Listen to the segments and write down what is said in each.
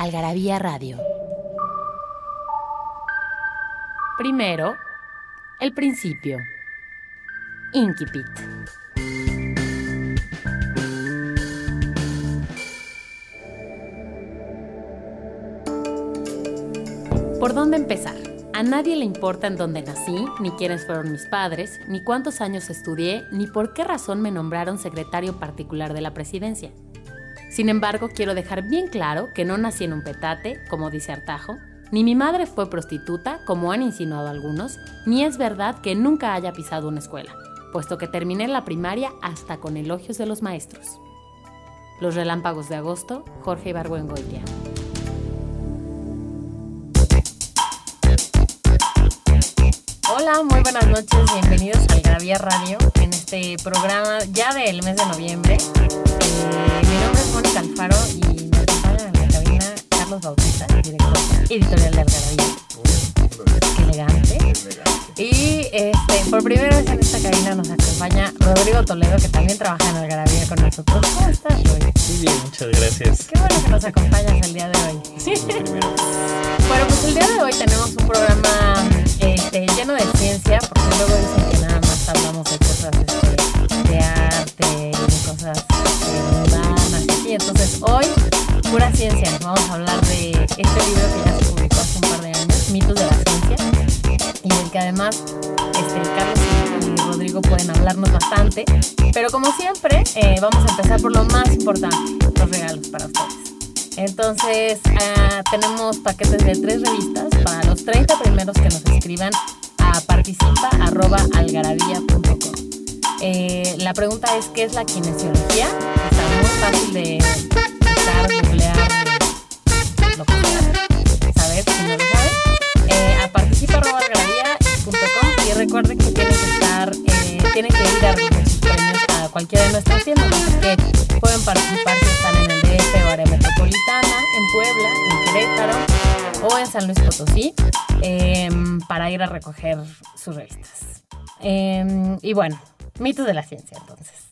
Algarabía Radio. Primero, el principio. Inquipit. ¿Por dónde empezar? A nadie le importa en dónde nací, ni quiénes fueron mis padres, ni cuántos años estudié, ni por qué razón me nombraron secretario particular de la presidencia. Sin embargo, quiero dejar bien claro que no nací en un petate, como dice Artajo, ni mi madre fue prostituta, como han insinuado algunos, ni es verdad que nunca haya pisado una escuela, puesto que terminé la primaria hasta con elogios de los maestros. Los relámpagos de agosto, Jorge Ibargüengoitia. Hola, muy buenas noches, bienvenidos al Gravía Radio en este programa ya del mes de noviembre. Alfaro y me acompaña en la cabina Carlos Bautista, director editorial de Algarabía. Qué elegante. Y este, por primera vez en esta cabina nos acompaña Rodrigo Toledo, que también trabaja en Algarabía con nosotros. ¿Cómo estás, Roy? Muy bien, muchas gracias. Qué bueno que nos acompañas el día de hoy. bueno, pues el día de hoy tenemos un programa este, lleno de ciencia, porque luego dicen que nada más hablamos de cosas este, de arte y de cosas eh, y. Entonces hoy, pura ciencia, vamos a hablar de este libro que ya se publicó hace un par de años, Mitos de la Ciencia, y del que además este, Carlos y Rodrigo pueden hablarnos bastante. Pero como siempre, eh, vamos a empezar por lo más importante, los regalos para ustedes. Entonces, ah, tenemos paquetes de tres revistas para los 30 primeros que nos escriban a participa.algarabía.com. Eh, la pregunta es, ¿qué es la kinesiología? Fácil de buscar, googlear, lo que sea, saber si no lo saben. Eh, a participa.algarabía.com y recuerden que tienen que estar, eh, tienen que ir a a cualquiera de nuestras tiendas, que pueden participar si están en el DF o área metropolitana, en Puebla, en Querétaro o en San Luis Potosí, em, para ir a recoger sus revistas. Em, y bueno, mitos de la ciencia entonces.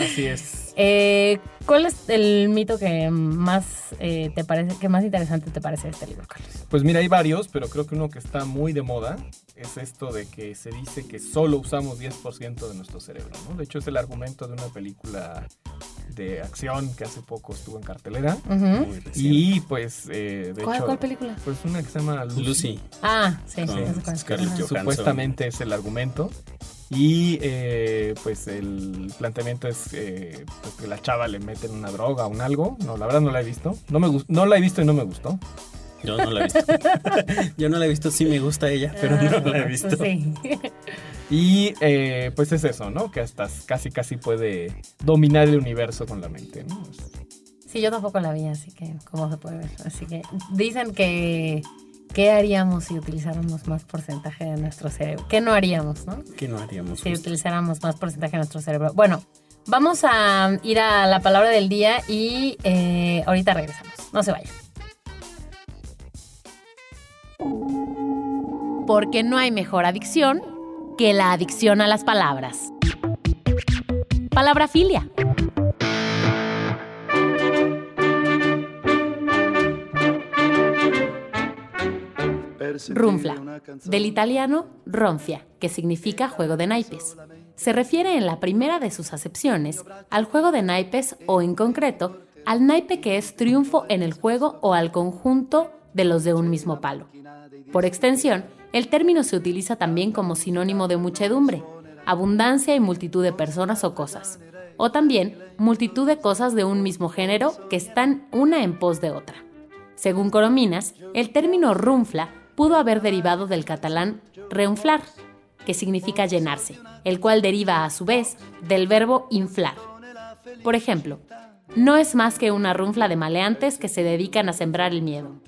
Así es. Eh, ¿Cuál es el mito que más eh, te parece, que más interesante te parece de este libro, Carlos? Pues mira, hay varios, pero creo que uno que está muy de moda es esto de que se dice que solo usamos 10% de nuestro cerebro, ¿no? De hecho, es el argumento de una película de acción que hace poco estuvo en cartelera. Y pues, eh, de ¿Cuál, hecho, cuál película? pues una que se llama Lucy. Lucy. Ah, sí, Con sí. Scarlett. Johansson. Supuestamente es el argumento. Y eh, pues el planteamiento es eh, pues, que la chava le meten una droga o un algo. No, la verdad no la he visto. No, me no la he visto y no me gustó. Yo no la he visto. Yo no la he visto, sí me gusta ella, pero no la he visto. Sí. Y eh, pues es eso, ¿no? Que hasta casi casi puede dominar el universo con la mente, ¿no? Sí, yo tampoco la vi, así que, ¿cómo se puede ver? Así que dicen que, ¿qué haríamos si utilizáramos más porcentaje de nuestro cerebro? ¿Qué no haríamos, no? ¿Qué no haríamos? Si justo? utilizáramos más porcentaje de nuestro cerebro. Bueno, vamos a ir a la palabra del día y eh, ahorita regresamos. No se vayan. Porque no hay mejor adicción que la adicción a las palabras. Palabra filia. Runfla, del italiano ronfia, que significa juego de naipes. Se refiere en la primera de sus acepciones al juego de naipes o, en concreto, al naipe que es triunfo en el juego o al conjunto de los de un mismo palo. Por extensión, el término se utiliza también como sinónimo de muchedumbre, abundancia y multitud de personas o cosas, o también multitud de cosas de un mismo género que están una en pos de otra. Según Corominas, el término runfla pudo haber derivado del catalán reunflar, que significa llenarse, el cual deriva a su vez del verbo inflar. Por ejemplo, no es más que una runfla de maleantes que se dedican a sembrar el miedo.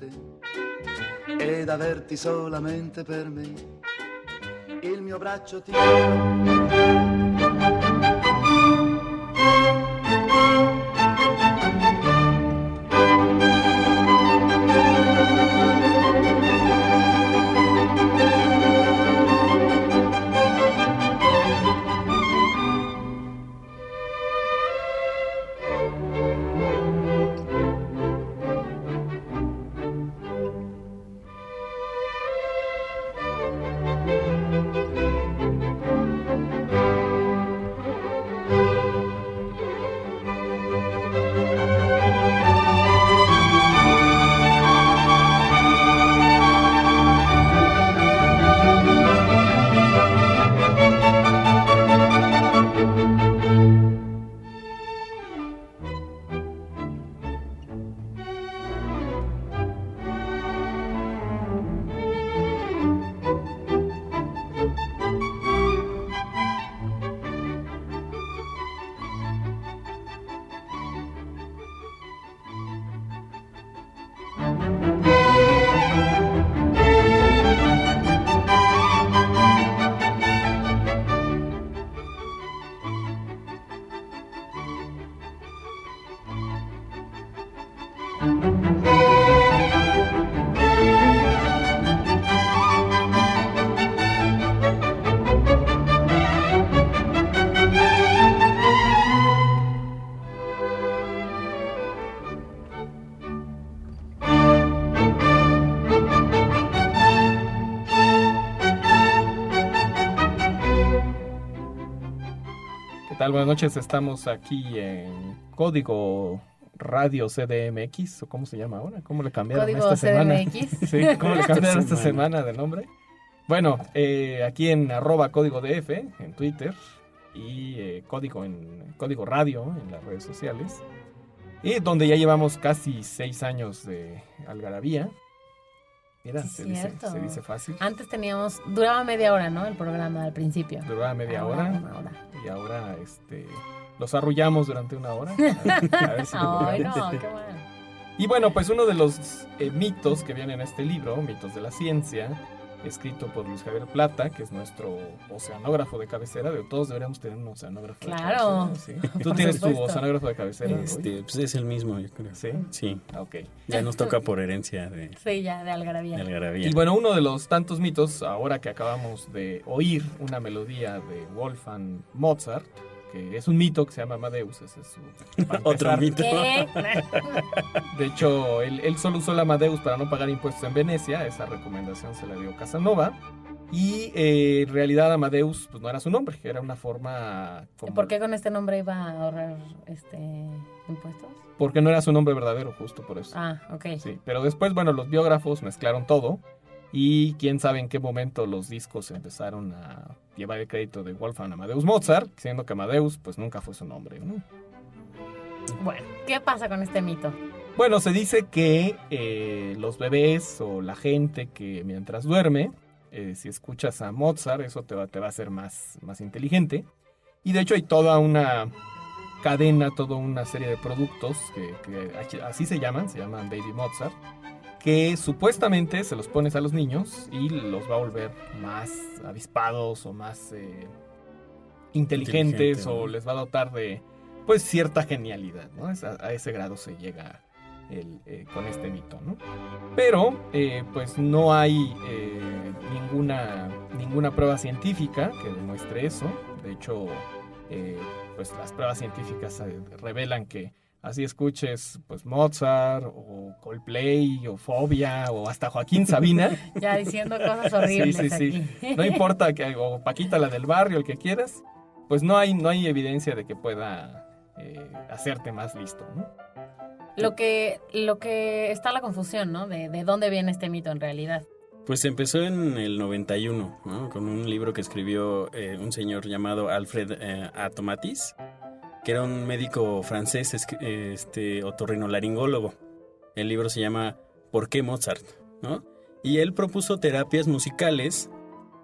Buenas noches, estamos aquí en Código Radio CDMX, o cómo se llama ahora, ¿cómo le cambiaron Código esta semana? CDMX. Sí, ¿cómo le cambiaron esta semana. semana de nombre? Bueno, eh, aquí en arroba código DF, en Twitter, y eh, código en código radio en las redes sociales, y donde ya llevamos casi seis años de algarabía. Mira, Sí, se, dice, se dice fácil. Antes teníamos, duraba media hora, ¿no? El programa al principio. Duraba media Ahora hora. Una hora. y ahora este los arrullamos durante una hora. A ver si Ay, logramos. no, qué bueno. Y bueno, pues uno de los eh, mitos que viene en este libro, Mitos de la Ciencia, escrito por Luis Javier Plata, que es nuestro oceanógrafo de cabecera. De todos deberíamos tener un oceanógrafo Claro. de cabecera. ¿sí? ¿Tú tienes tu oceanógrafo de cabecera? Este, pues es el mismo, yo creo. Sí. Sí, Ah, Ok. ya nos toca por herencia de, Sí, ya, de algarabía. de algarabía. Y bueno, uno de los tantos mitos, ahora que acabamos de oír una melodía de Wolfgang Mozart, que es un mito que se llama Amadeus, ese es su... Otro mito. ¿Qué? De hecho, él, él solo usó el Amadeus para no pagar impuestos en Venecia, esa recomendación se la dio Casanova. Y eh, en realidad Amadeus pues, no era su nombre, era una forma... como- ¿Por qué con este nombre iba a ahorrar este impuestos? Porque no era su nombre verdadero, justo por eso. Ah, ok. Sí, pero después, bueno, los biógrafos mezclaron todo y quién sabe en qué momento los discos empezaron a llevar el crédito de Wolfgang Amadeus Mozart, siendo que Amadeus pues nunca fue su nombre. ¿no? Bueno, ¿qué pasa con este mito? Bueno, se dice que eh, los bebés o la gente que mientras duerme, eh, si escuchas a Mozart, eso te va, te va a hacer más, más inteligente. Y de hecho hay toda una cadena, toda una serie de productos que, que así se llaman, se llaman Baby Mozart, que supuestamente se los pones a los niños y los va a volver más avispados o más eh, inteligentes Inteligente, o ¿no? les va a dotar de pues cierta genialidad, ¿no? Es a, a ese grado se llega el, eh, con este mito, ¿no? Pero eh, pues no hay ninguna, ninguna prueba científica que demuestre eso. De hecho, pues las pruebas científicas revelan que así escuches pues Mozart o Coldplay o Fobia o hasta Joaquín Sabina, Ya diciendo cosas horribles Sí, sí, sí. aquí. no importa que o Paquita la del barrio, el que quieras, pues no hay no hay evidencia de que pueda eh, hacerte más listo, ¿no? Lo que, lo que está la confusión, ¿no? De, de dónde viene este mito en realidad. Pues empezó en el 91, ¿no? Con un libro que escribió eh, un señor llamado Alfred eh, Atomatis, que era un médico francés, este, otorrinolaringólogo. El libro se llama ¿Por qué Mozart? ¿no? Y él propuso terapias musicales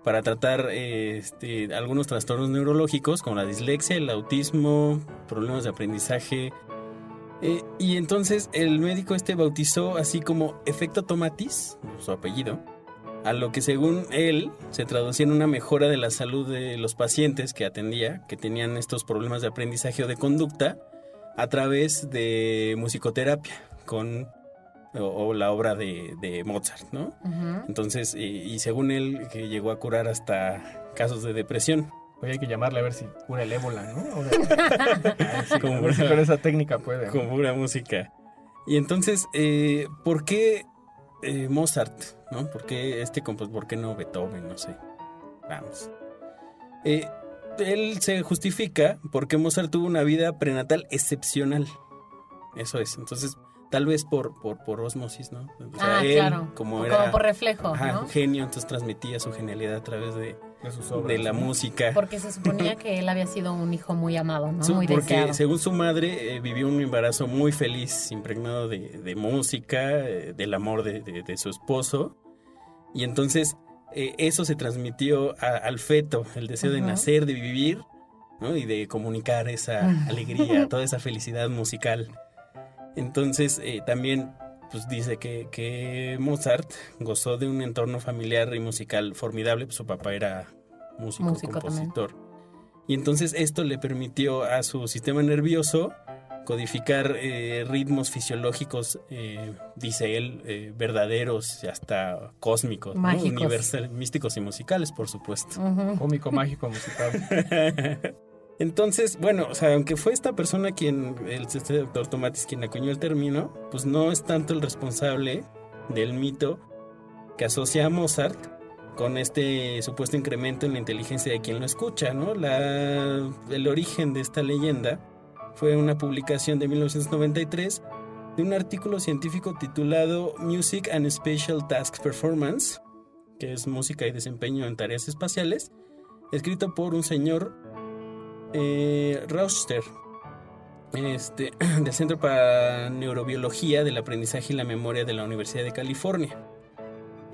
para tratar este, algunos trastornos neurológicos como la dislexia, el autismo, problemas de aprendizaje Eh, y entonces el médico este bautizó así como efecto tomatis, su apellido, a lo que según él se traducía en una mejora de la salud de los pacientes que atendía, que tenían estos problemas de aprendizaje o de conducta, a través de musicoterapia con o, la obra de, Mozart, ¿no? Entonces, y, según él, que llegó a curar hasta casos de depresión. Oye, hay que llamarle a ver si cura el ébola, ¿no? con, esa técnica puede. Con pura música. Y entonces, eh, ¿por qué eh, Mozart? ¿No? ¿Por qué este compositor? ¿Por qué no Beethoven? No sé. Vamos. Eh, él se justifica porque Mozart tuvo una vida prenatal excepcional. Eso es. Entonces, tal vez por, por, por osmosis, ¿no? ah, claro. Como, era, por reflejo. ¿no? genio, entonces transmitía su genialidad a través de, de, la música. Porque se suponía que él había sido un hijo muy amado, ¿no? muy porque según su madre eh, vivió un embarazo muy feliz, impregnado de, de música, eh, del amor de, de, su esposo. Y entonces eh, eso se transmitió al feto, el deseo de nacer, de vivir. ¿no? y de comunicar esa alegría, toda esa felicidad musical. Entonces eh, también pues dice que, Mozart gozó de un entorno familiar y musical formidable, pues su papá era músico, compositor. Y entonces esto le permitió a su sistema nervioso codificar eh, ritmos fisiológicos, eh, dice él, verdaderos y hasta cósmicos, universales, místicos y musicales, por supuesto. Cómico, mágico, musical. Entonces, bueno, o sea, aunque fue esta persona quien, el este doctor Tomatis, quien acuñó el término, pues no es tanto el responsable del mito que asocia a Mozart con este supuesto incremento en la inteligencia de quien lo escucha, ¿no? La, el origen de esta leyenda fue una publicación de 1993 de un artículo científico titulado Music and Spatial Task Performance, que es música y desempeño en tareas espaciales, escrito por un señor eh, Roster, este, del Centro para Neurobiología del Aprendizaje y la Memoria de la Universidad de California.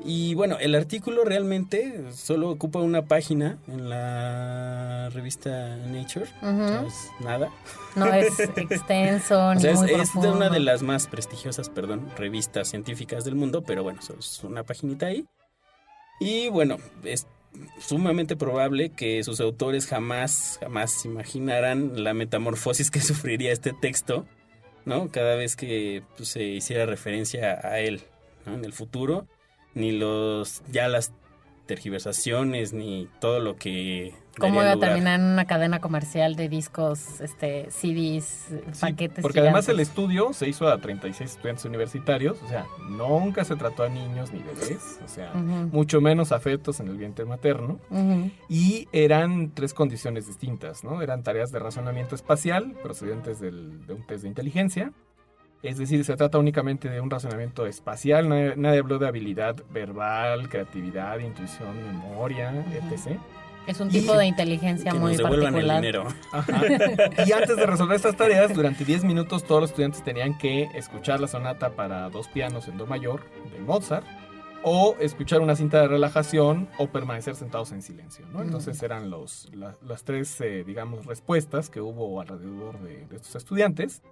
Y bueno, el artículo realmente solo ocupa una página en la revista Nature. nada. No es extenso, ni es, es de una de las más prestigiosas, perdón, revistas científicas del mundo, pero bueno, es una paginita ahí. Y bueno, es sumamente probable que sus autores jamás, jamás imaginaran la metamorfosis que sufriría este texto, ¿no? Cada vez que pues, se hiciera referencia a él, En el futuro, ni los, ya las tergiversaciones, ni todo lo que ¿Cómo iba a terminar en una cadena comercial de discos, este, CDs, paquetes? Porque además el estudio se hizo a 36 estudiantes universitarios, o sea, nunca se trató a niños ni bebés, o sea, mucho menos afectos en el vientre materno. Y eran tres condiciones distintas, ¿no? Eran tareas de razonamiento espacial procedentes de un test de inteligencia. Es decir, se trata únicamente de un razonamiento espacial, nadie, nadie habló de habilidad verbal, creatividad, intuición, memoria, etc. Es un tipo de inteligencia muy particular. Y antes de resolver estas tareas, durante 10 minutos todos los estudiantes tenían que escuchar la sonata para dos pianos en do mayor de Mozart o escuchar una cinta de relajación o permanecer sentados en silencio, ¿no? Entonces eran los, las tres, eh, digamos, respuestas que hubo alrededor de, estos estudiantes.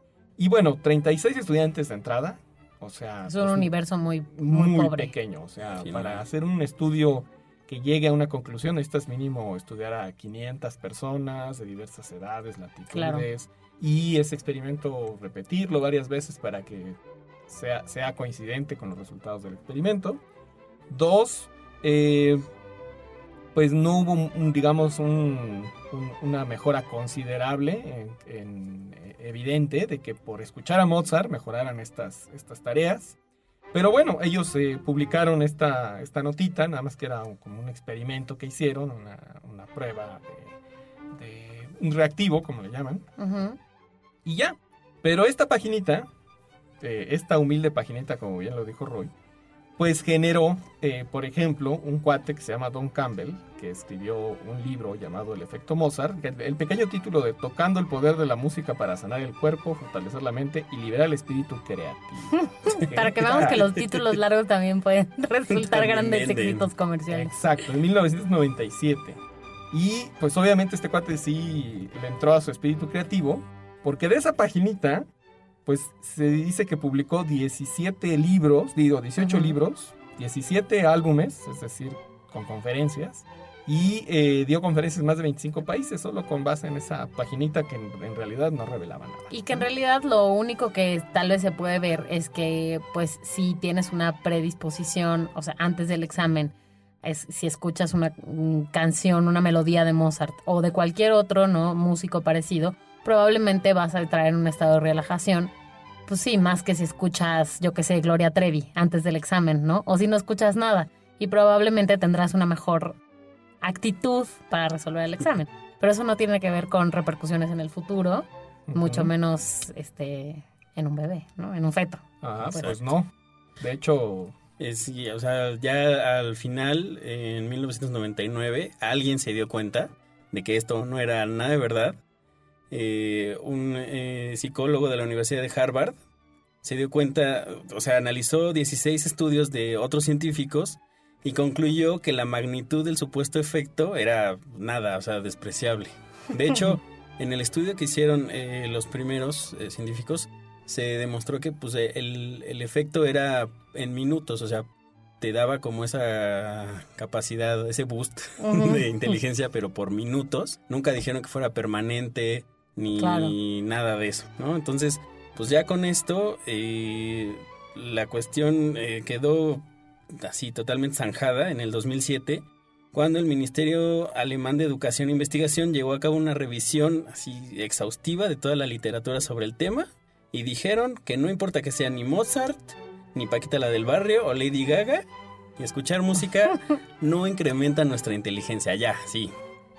Y bueno, 36 estudiantes de entrada, o sea... Es un pues, universo muy, muy, pequeño, o sea, para hacer un estudio que llegue a una conclusión, necesitas mínimo estudiar a 500 personas de diversas edades, latitudes, y ese experimento repetirlo varias veces para que sea, sea coincidente con los resultados del experimento. Dos, eh, pues no hubo, un, digamos, una mejora considerable, en, evidente, de que por escuchar a Mozart mejoraran estas, estas tareas. Pero bueno, ellos eh, publicaron esta, esta notita, nada más que era como un experimento que hicieron, una, una prueba de, un reactivo, como le llaman. Y ya. Pero esta paginita, eh, esta humilde paginita, como bien lo dijo Roy, pues generó, eh, por ejemplo, un cuate que se llama Don Campbell, que escribió un libro llamado El efecto Mozart, el pequeño título de Tocando el poder de la música para sanar el cuerpo, fortalecer la mente y liberar el espíritu creativo. para que veamos que los títulos largos también pueden resultar grandes éxitos comerciales. Exacto, en 1997. Y pues obviamente este cuate sí le entró a su espíritu creativo, porque de esa paginita pues se dice que publicó 17 libros, digo 18 Ujú. libros, 17 álbumes, es decir, con conferencias, y eh, dio conferencias en más de 25 países, solo con base en esa paginita que en, en realidad no revelaba nada. Y que en realidad lo único que tal vez se puede ver es que, pues, si tienes una predisposición, o sea, antes del examen, es, si escuchas una mm, canción, una melodía de Mozart o de cualquier otro, ¿no? Músico parecido, probablemente vas a entrar en un estado de relajación. Pues sí, más que si escuchas, yo que sé, Gloria Trevi antes del examen, ¿no? O si no escuchas nada. Y probablemente tendrás una mejor actitud para resolver el examen. Pero eso no tiene que ver con repercusiones en el futuro mucho menos este en un bebé, ¿no? En un feto. Ah, Pues- pues no. De hecho, sí, o sea, ya al final, en 1999, alguien se dio cuenta de que esto no era nada de verdad. Eh, un eh, psicólogo de la Universidad de Harvard se dio cuenta, o sea, analizó 16 estudios de otros científicos y concluyó que la magnitud del supuesto efecto era nada, o sea, despreciable. De hecho, en el estudio que hicieron eh, los primeros eh, científicos, se demostró que pues, eh, el, el efecto era en minutos, o sea, te daba como esa capacidad, ese boost de inteligencia, pero por minutos. Nunca dijeron que fuera permanente ni Claro. nada de eso, ¿no? Entonces, pues ya con esto, eh, la cuestión eh, quedó así totalmente zanjada en el 2007 cuando el Ministerio Alemán de Educación e Investigación llevó a cabo una revisión así exhaustiva de toda la literatura sobre el tema y dijeron que no importa que sea ni Mozart, ni Paquita la del barrio o Lady Gaga, y escuchar música no incrementa nuestra inteligencia, ya, sí.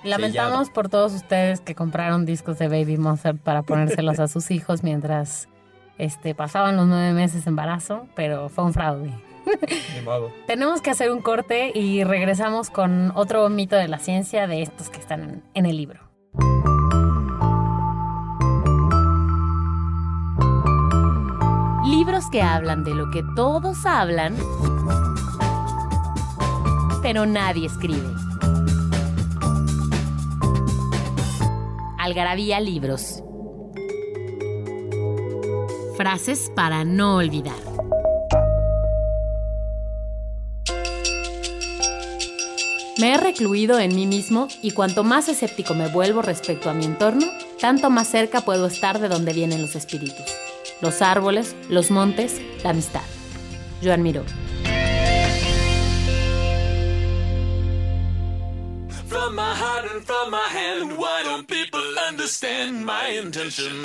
Lamentamos por todos ustedes que compraron discos de Baby Mozart para ponérselos a sus hijos mientras este, pasaban los nueve meses de embarazo, pero fue un fraude. ni modo. Tenemos que hacer un corte y regresamos con otro mito de la ciencia de estos que están en el libro. Libros que hablan de lo que todos hablan, pero nadie escribe. Algarabía Libros. Frases para no olvidar. Me he recluido en mí mismo y cuanto más escéptico me vuelvo respecto a mi entorno, tanto más cerca puedo estar de donde vienen los espíritus. Los árboles, los montes, la amistad. Joan Miró. From my hand, why don't people understand my intention?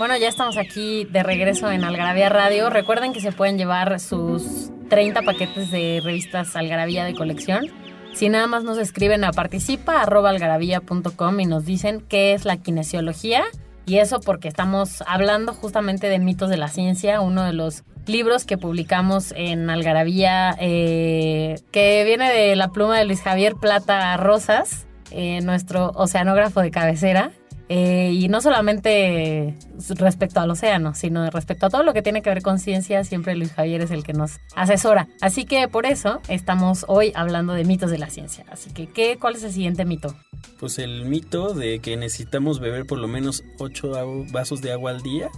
Bueno, ya estamos aquí de regreso en Algarabía Radio. Recuerden que se pueden llevar sus 30 paquetes de revistas Algarabía de colección. Si nada más nos escriben a participa.algarabía.com y nos dicen qué es la kinesiología. Y eso porque estamos hablando justamente de mitos de la ciencia, uno de los libros que publicamos en Algarabía, eh, que viene de la pluma de Luis Javier Plata Rosas, eh, nuestro oceanógrafo de cabecera. Eh, y no solamente respecto al océano, sino respecto a todo lo que tiene que ver con ciencia, siempre Luis Javier es el que nos asesora. Así que por eso estamos hoy hablando de mitos de la ciencia. Así que, ¿qué, ¿cuál es el siguiente mito? Pues el mito de que necesitamos beber por lo menos 8 vasos de agua al día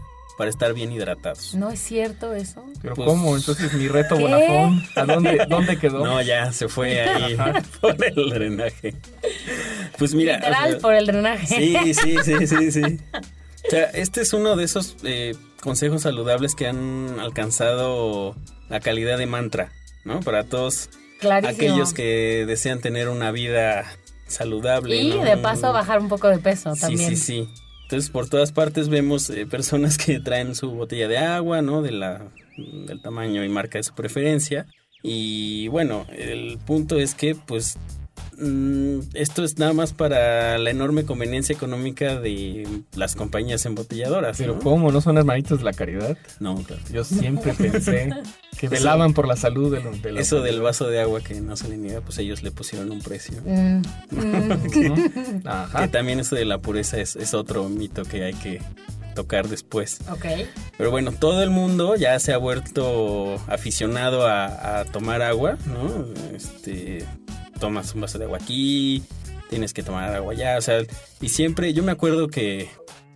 para estar bien hidratados. ¿No es cierto eso? Pero Pues- ¿cómo? Entonces mi reto ¿Qué? Bonafón, ¿a dónde, dónde quedó? No, ya se fue ahí por el drenaje. Pues mira. o Literal sea, por el drenaje. Sí, sí, sí, sí, sí. O sea, este es uno de esos eh, consejos saludables que han alcanzado la calidad de mantra, ¿no? Para todos Clarísimo. aquellos que desean tener una vida saludable. Y ¿no? de paso bajar un poco de peso Sí, también. sí, sí. Entonces, por todas partes vemos eh, personas que traen su botella de agua, ¿no? De la, del tamaño y marca de su preferencia. Y bueno, el punto es que, pues, mm, esto es nada más para la enorme conveniencia económica de las compañías embotelladoras. Pero ¿no? ¿cómo? ¿No son hermanitos de la caridad? No, claro. Yo siempre pensé que velaban por la salud de los de la Eso del vaso de agua que no se le niega, pues ellos le pusieron un precio. Mm, mm. Ujú. Ajá. Que también eso de la pureza es, es otro mito que hay que tocar después. ok. Pero bueno, todo el mundo ya se ha vuelto aficionado a, a tomar agua, ¿no? Este, tomas un vaso de agua aquí, tienes que tomar agua allá, o sea, y siempre, yo me acuerdo que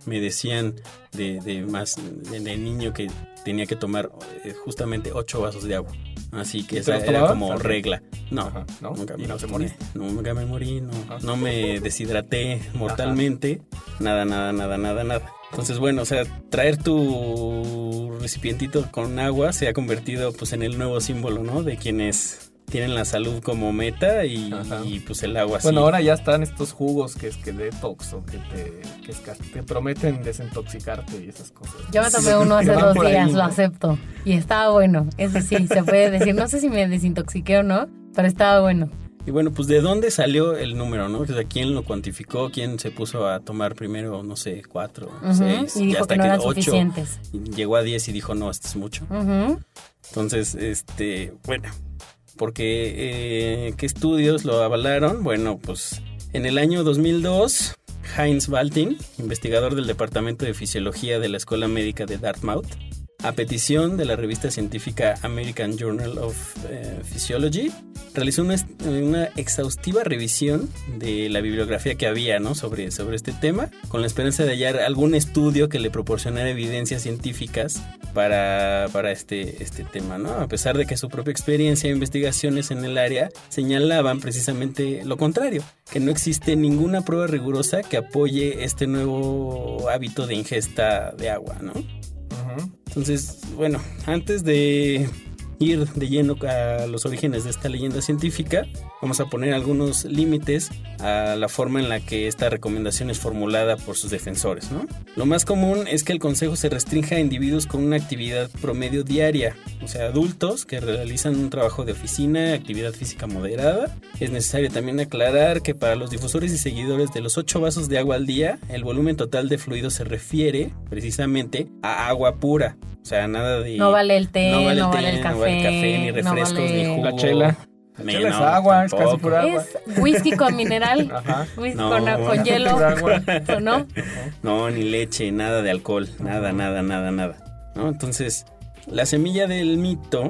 me decían de, de más, de, de niño que tenía que tomar eh, justamente ocho vasos de agua. Así que ¿Y esa era como regla. No, Ajá, ¿no? nunca ¿Y me no moriste? Nunca me morí, no, Ah. no me deshidraté mortalmente. Nada, nada, nada, nada, nada. Entonces, bueno, o sea, traer tu recipientito con agua se ha convertido pues en el nuevo símbolo, ¿no? De quienes tienen la salud como meta y, y, pues el agua Bueno, sí. ahora ya están estos jugos que es que detox o que te, que es que te prometen desintoxicarte y esas cosas. Yo me tomé uno hace Que dos por ahí, días, ¿no? lo acepto. Y estaba bueno. Eso sí, se puede decir. No sé si me desintoxiqué o no, pero estaba bueno. Y bueno, pues de dónde salió el número, ¿no? O sea, ¿quién lo cuantificó? ¿Quién se puso a tomar primero, no sé, cuatro, Ujú, seis? Y dijo hasta que no eran ocho, suficientes. y llegó a diez y dijo, no, esto es mucho. Ujú. Entonces, este, bueno, porque eh, ¿qué estudios lo avalaron? Bueno, pues en el año 2002, Heinz Baltin, investigador del Departamento de Fisiología de la Escuela Médica de Dartmouth, a petición de la revista científica American Journal of eh, Physiology, realizó una, est- una exhaustiva revisión de la bibliografía que había ¿no? sobre, sobre este tema, con la esperanza de hallar algún estudio que le proporcionara evidencias científicas para, para este, este tema. ¿no? A pesar de que su propia experiencia e investigaciones en el área señalaban precisamente lo contrario, que no existe ninguna prueba rigurosa que apoye este nuevo hábito de ingesta de agua. ¿no? Entonces, bueno, antes de ir de lleno a los orígenes de esta leyenda científica, vamos a poner algunos límites a la forma en la que esta recomendación es formulada por sus defensores. ¿no? Lo más común es que el consejo se restrinja a individuos con una actividad promedio diaria, o sea, adultos que realizan un trabajo de oficina, actividad física moderada. Es necesario también aclarar que para los difusores y seguidores de los 8 vasos de agua al día, el volumen total de fluido se refiere precisamente a agua pura. O sea, nada de... No vale el té, no vale, té, el café, no vale café, ni no refrescos, vale- ni jugo. La chela. La Me- chela es no, agua, es casi pura agua. Es whisky con mineral, Ajá. whisky No, con, con no, hielo, pura agua. ¿o no? No, ni leche, nada de alcohol, nada, nada, nada, nada. ¿no? Entonces, la semilla del mito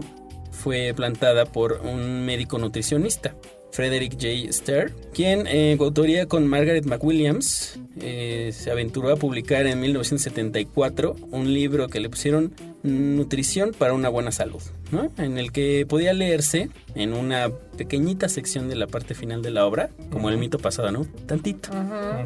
fue plantada por un médico nutricionista, Frederick J. Stair, quien en coautoría con Margaret McWilliams eh, se aventuró a publicar en 1974 un libro que le pusieron Nutrición para una buena salud, ¿no? en el que podía leerse en una pequeñita sección de la parte final de la obra, como el mito pasado, ¿no? Tantito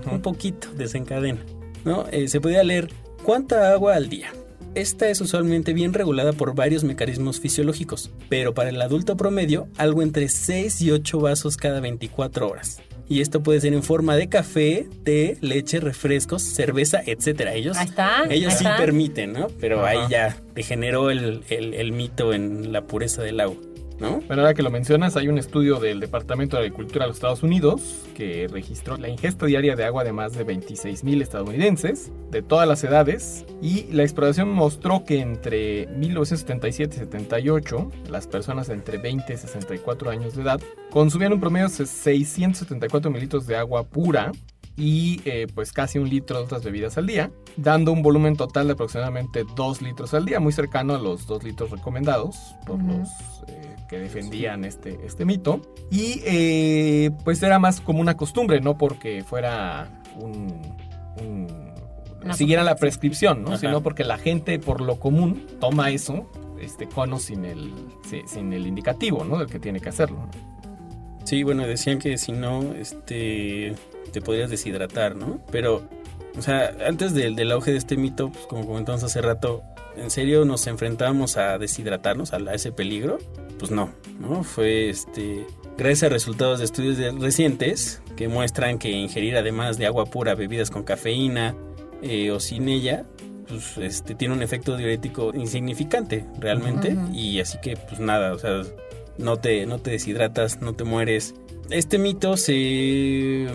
un poquito desencadena. ¿no? Eh, se podía leer cuánta agua al día. Esta es usualmente bien regulada por varios mecanismos fisiológicos, pero para el adulto promedio algo entre 6 y 8 vasos cada 24 horas. Y esto puede ser en forma de café, té, leche, refrescos, cerveza, etcétera. Ellos, Ahí está, ellos ahí sí está. permiten, ¿no? Pero ahí ya degeneró el, el- el mito en la pureza del agua, ¿no? Bueno, ahora que lo mencionas, hay un estudio del Departamento de Agricultura de los Estados Unidos que registró la ingesta diaria de agua de más de 26 mil estadounidenses de todas las edades y la exploración mostró que entre 1977 y 78 las personas entre 20 y 64 años de edad consumían un promedio de 674 mililitros de agua pura y eh, pues casi un litro de otras bebidas al día, dando un volumen total de aproximadamente 2 litros al día, muy cercano a los 2 litros recomendados por los eh, que defendían este, este mito. Y eh, pues era más como una costumbre, no porque fuera un... un- siguiera la prescripción. ¿no? Ajá. Sino porque la gente por lo común toma eso, este cono sin el, si- sin el indicativo, ¿no? Del que tiene que hacerlo. ¿no? Sí, bueno, decían que si no, este, te podrías deshidratar, ¿no? Pero, o sea, antes del, del auge de este mito, pues como comentamos hace rato, ¿en serio nos enfrentábamos a deshidratarnos, a, a ese peligro? Pues no, ¿no? Fue, este, gracias a resultados de estudios de- recientes que muestran que ingerir además de agua pura bebidas con cafeína eh, o sin ella, pues, este, tiene un efecto diurético insignificante, realmente, y así que, pues nada, o sea, no te, no te deshidratas, no te mueres. Este mito se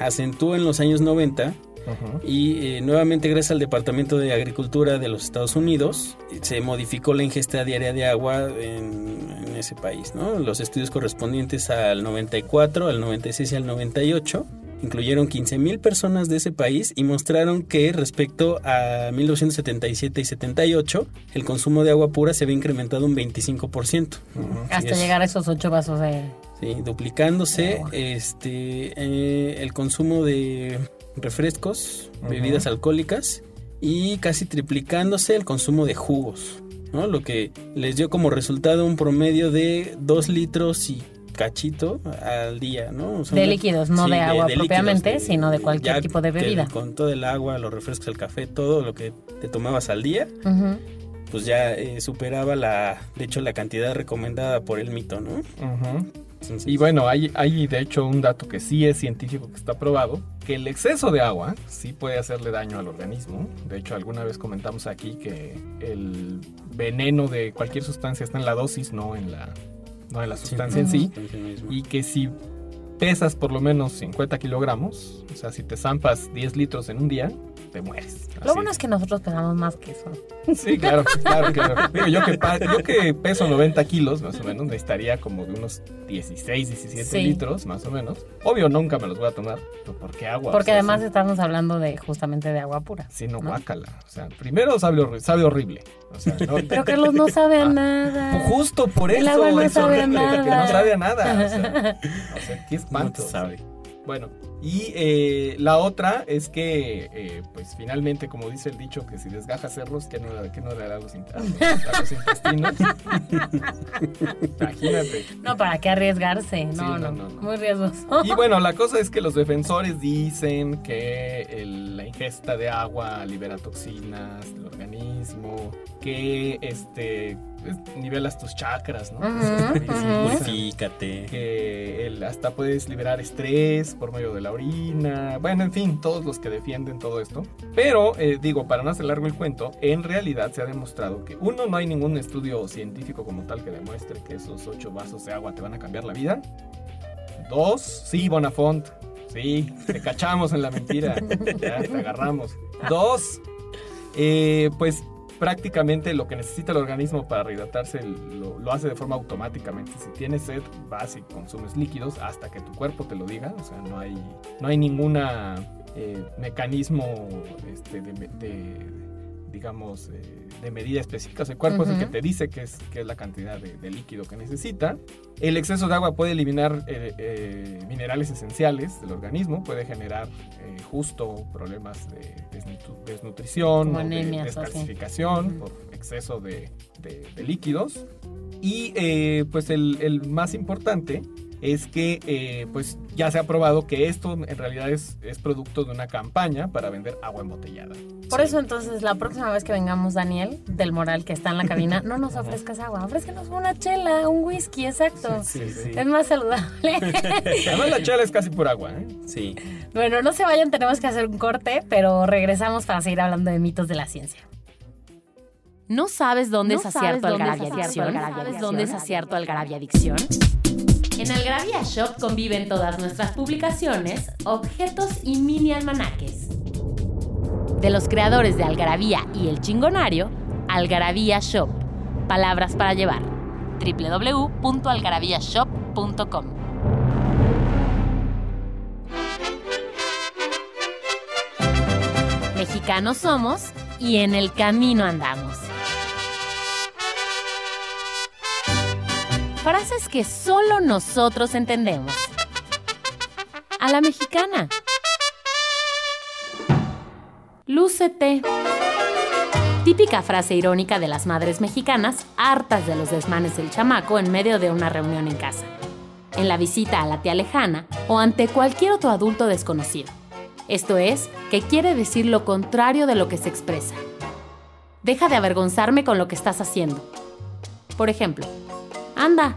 acentuó en los años 90 Ujú. y eh, nuevamente gracias al Departamento de Agricultura de los Estados Unidos se modificó la ingesta diaria de agua en, en ese país. ¿no? Los estudios correspondientes al 94, al 96 y al 98 incluyeron 15.000 personas de ese país y mostraron que respecto a 1977 y 78 el consumo de agua pura se había incrementado un 25%. Hasta Sí, es- llegar a esos ocho vasos de... Sí, duplicándose Agua. este eh, el consumo de refrescos, bebidas alcohólicas y casi triplicándose el consumo de jugos, ¿no? Lo que les dio como resultado un promedio de 2 litros y cachito al día, ¿no? O sea, De líquidos, no de agua propiamente, sino de cualquier tipo de que bebida. Con todo el agua, los refrescos, el café, todo lo que te tomabas al día, pues ya eh, superaba la, de hecho, la cantidad recomendada por el mito, ¿no? Entonces, Y bueno, hay, hay de hecho un dato que sí es científico que está probado, que el exceso de agua sí puede hacerle daño al organismo. De hecho, alguna vez comentamos aquí que el veneno de cualquier sustancia está en la dosis, no en la, no en la sustancia en sí. sustancia misma. Y que si pesas por lo menos 50 kilogramos, o sea, si te zampas 10 litros en un día, te mueres. Lo bueno es que nosotros pesamos más que eso. Sí, claro, claro, claro. Digo, yo que, yo que peso 90 kilos, más o menos, necesitaría como de unos 16, 17 Sí. litros, más o menos. Obvio, nunca me los voy a tomar, pero ¿por qué agua? Porque O sea, además sí- estamos hablando de justamente de agua pura. Sí, no, ¿no? guácala. O sea, primero sabe, horri- sabe horrible. O sea, no- Pero Carlos no sabe a Ah, nada. Justo por El eso agua no es sabe a horrible, porque nada. no sabe a nada. O sea, o sea, qué No espanto. sabe. Bueno, y eh, la otra es que, eh, pues finalmente, como dice el dicho, que si desgajas cerros, que no, que no le hará los, los- intestinos. Imagínate. No, ¿para qué arriesgarse? No, Sí, no, no, no, no. Muy riesgoso. Y bueno, la cosa es que los defensores dicen que el- la ingesta de agua libera toxinas del organismo, que este, nivelas tus chakras, ¿no? Ujú, Que se ujú. Purifícate. que el- hasta puedes liberar estrés por medio de la orina, bueno, en fin, todos los que defienden todo esto. Pero, eh, digo, para no hacer largo el cuento, en realidad se ha demostrado que uno, no hay ningún estudio científico como tal que demuestre que esos ocho vasos de agua te van a cambiar la vida. Dos, sí, Bonafont, sí, te cachamos en la mentira, ya, te agarramos. Dos, eh, pues prácticamente lo que necesita el organismo para rehidratarse lo, lo hace de forma automáticamente. Si tienes sed, vas y consumes líquidos hasta que tu cuerpo te lo diga. O sea, no hay, no hay ninguna eh, mecanismo este, de, de, digamos, eh, de medida específica. O sea, el cuerpo es el que te dice qué es, qué es la cantidad de, de líquido que necesita. El exceso de agua puede eliminar eh, eh, minerales esenciales del organismo, puede generar justo problemas de desnutri- desnutrición, de anemias descalcificación por exceso de, líquidos. Y pues el, el más importante es que eh, pues ya se ha probado que esto en realidad es, es producto de una campaña para vender agua embotellada. Por eso entonces la próxima vez que vengamos, Daniel, del Moral que está en la cabina, no nos ofrezcas agua, ofrézcanos una chela, un whisky, exacto. Sí, sí. Es más saludable. Además la chela es casi por agua, ¿eh? Sí. bueno, no se vayan, tenemos que hacer un corte, pero regresamos para seguir hablando de mitos de la ciencia. ¿No sabes dónde ¿No es acierto dónde es Algarabia Adicción? ¿Sabes dónde es acierto Algarabia Adicción? En Algarabia Shop conviven todas nuestras publicaciones, objetos y mini almanaques. De los creadores de Algarabía y El Chingonario, Algarabía Shop. Palabras para llevar. www.algarabíashop.com Mexicanos somos y en el camino andamos. Que solo nosotros entendemos. A la mexicana. Lúcete. Típica frase irónica de las madres mexicanas, hartas de los desmanes del chamaco en medio de una reunión en casa, en la visita a la tía lejana o ante cualquier otro adulto desconocido. Esto es, que quiere decir lo contrario de lo que se expresa. Deja de avergonzarme con lo que estás haciendo. Por ejemplo, anda,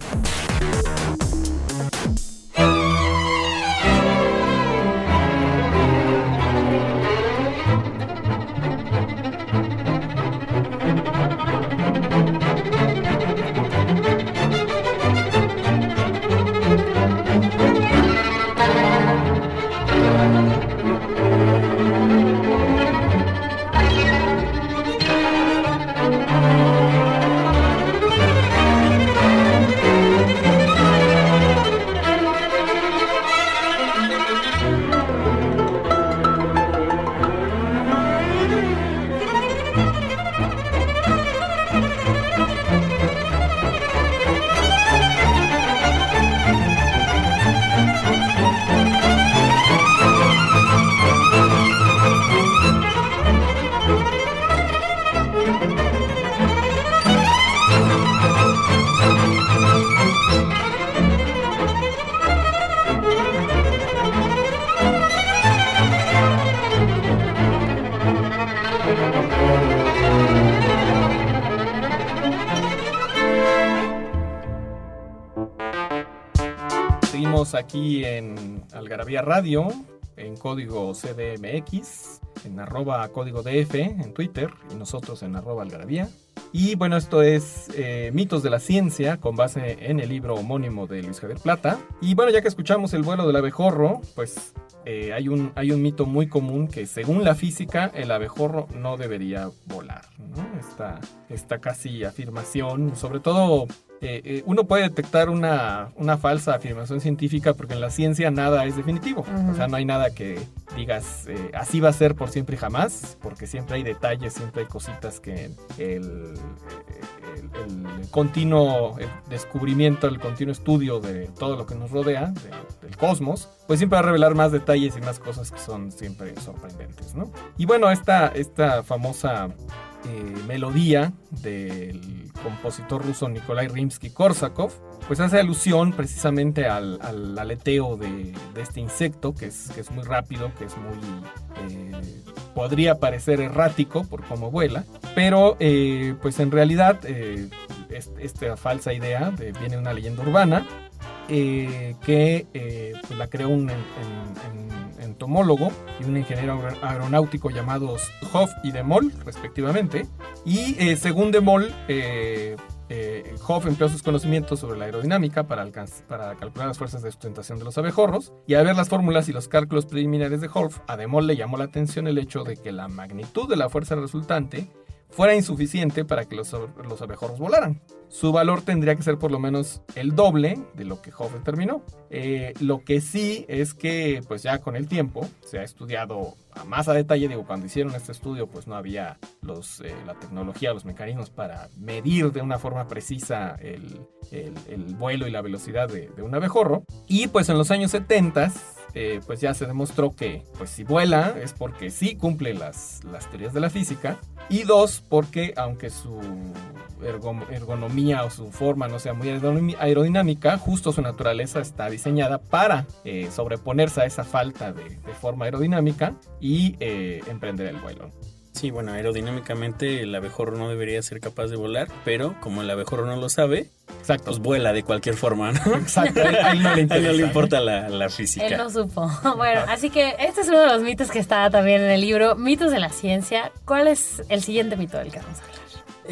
Radio, en código CDMX, en arroba código DF en Twitter y nosotros en arroba Algarabía. Y bueno, esto es eh, Mitos de la Ciencia con base en el libro homónimo de Luis Javier Plata. Y bueno, ya que escuchamos el vuelo del abejorro, pues eh, hay, un, hay un mito muy común que según la física el abejorro no debería volar. ¿no? Esta, esta casi afirmación, sobre todo eh, eh, uno puede detectar una, una falsa afirmación científica porque en la ciencia nada es definitivo. O sea, no hay nada que digas eh, así va a ser por siempre y jamás, porque siempre hay detalles, siempre hay cositas que el, el el continuo descubrimiento, el continuo estudio de todo lo que nos rodea, de- del cosmos, pues siempre va a revelar más detalles y más cosas que son siempre sorprendentes, ¿no? Y bueno, esta, esta famosa eh, melodía del compositor ruso Nikolai Rimsky-Korsakov, pues hace alusión precisamente al, al aleteo de, este insecto, que es, muy rápido, que es muy... eh, podría parecer errático por cómo vuela, pero eh, pues en realidad es- esta falsa idea de- viene de una leyenda urbana que eh, pues la creó un en- en- en- entomólogo y un ingeniero aer- aeronáutico llamados Hoff y De Mol, respectivamente. Y eh, según De Mol, eh, eh, Hoff empleó sus conocimientos sobre la aerodinámica para, para calcular las fuerzas de sustentación de los abejorros. Y al ver las fórmulas y los cálculos preliminares de Hoff, a De Mol le llamó la atención el hecho de que la magnitud de la fuerza resultante fuera insuficiente para que los, los abejorros volaran. Su valor tendría que ser por lo menos el doble de lo que Hoff determinó. Eh, lo que sí es que, pues ya con el tiempo, se ha estudiado a más a detalle. Digo, cuando hicieron este estudio, pues no había los, eh, la tecnología, los mecanismos para medir de una forma precisa el, el- el vuelo y la velocidad de, un abejorro. Y pues en los años 70 eh, pues ya se demostró que pues si vuela es porque sí cumple las, las teorías de la física y dos porque aunque su ergonomía o su forma no sea muy aerodinámica justo su naturaleza está diseñada para eh, sobreponerse a esa falta de, de forma aerodinámica y eh, emprender el vuelo Sí, bueno, aerodinámicamente el abejorro no debería ser capaz de volar, pero como el abejorro no lo sabe, exacto pues vuela de cualquier forma, ¿no? exacto ahí, ahí no le A él interesa, no le importa la, la Él física. no supo. Bueno, así que este es uno de los mitos que está también en el libro, mitos de la ciencia. ¿Cuál es el siguiente mito del que vamos a hablar?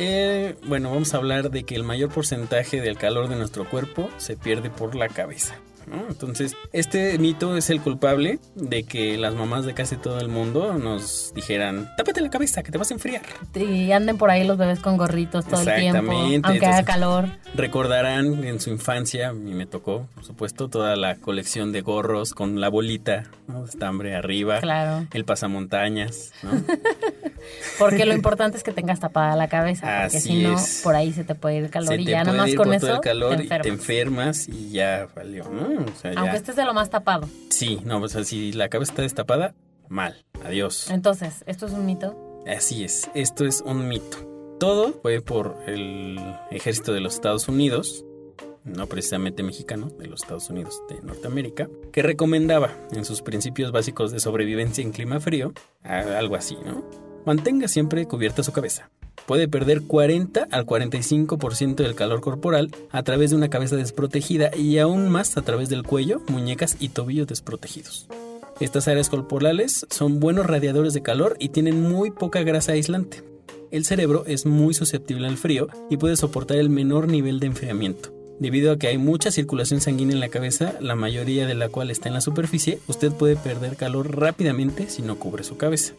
Eh, bueno, vamos a hablar de que el mayor porcentaje del calor de nuestro cuerpo se pierde por la cabeza. ¿no? Entonces, este mito es el culpable de que las mamás de casi todo el mundo nos dijeran, tápate la cabeza, que te vas a enfriar. Y anden por ahí los bebés con gorritos todo el tiempo, Exactamente, aunque haga calor. Recordarán en su infancia, mí me tocó, por supuesto, toda la colección de gorros con la bolita ¿no? de estambre arriba, Claro. el pasamontañas, ¿no? Porque lo importante es que tengas tapada la cabeza, porque si no, por ahí se te puede ir el calor Se y ya nomás con eso el calor te y te enfermas. y ya valió, ¿no? O sea, ya- Aunque estés de lo más tapado. Sí, no, o sea, si la cabeza está destapada, mal, adiós. Entonces, ¿esto es un mito? Así es, esto es un mito. Todo fue por el ejército de los Estados Unidos, no precisamente mexicano, de los Estados Unidos de Norteamérica, que recomendaba en sus principios básicos de sobrevivencia en clima frío, algo así, ¿no? Mantenga siempre cubierta su cabeza. Puede perder 40 al 45% del calor corporal a través de una cabeza desprotegida y aún más a través del cuello, muñecas y tobillos desprotegidos. Estas áreas corporales son buenos radiadores de calor y tienen muy poca grasa aislante. El cerebro es muy susceptible al frío y puede soportar el menor nivel de enfriamiento. Debido a que hay mucha circulación sanguínea en la cabeza, la mayoría de la cual está en la superficie, usted puede perder calor rápidamente si no cubre su cabeza.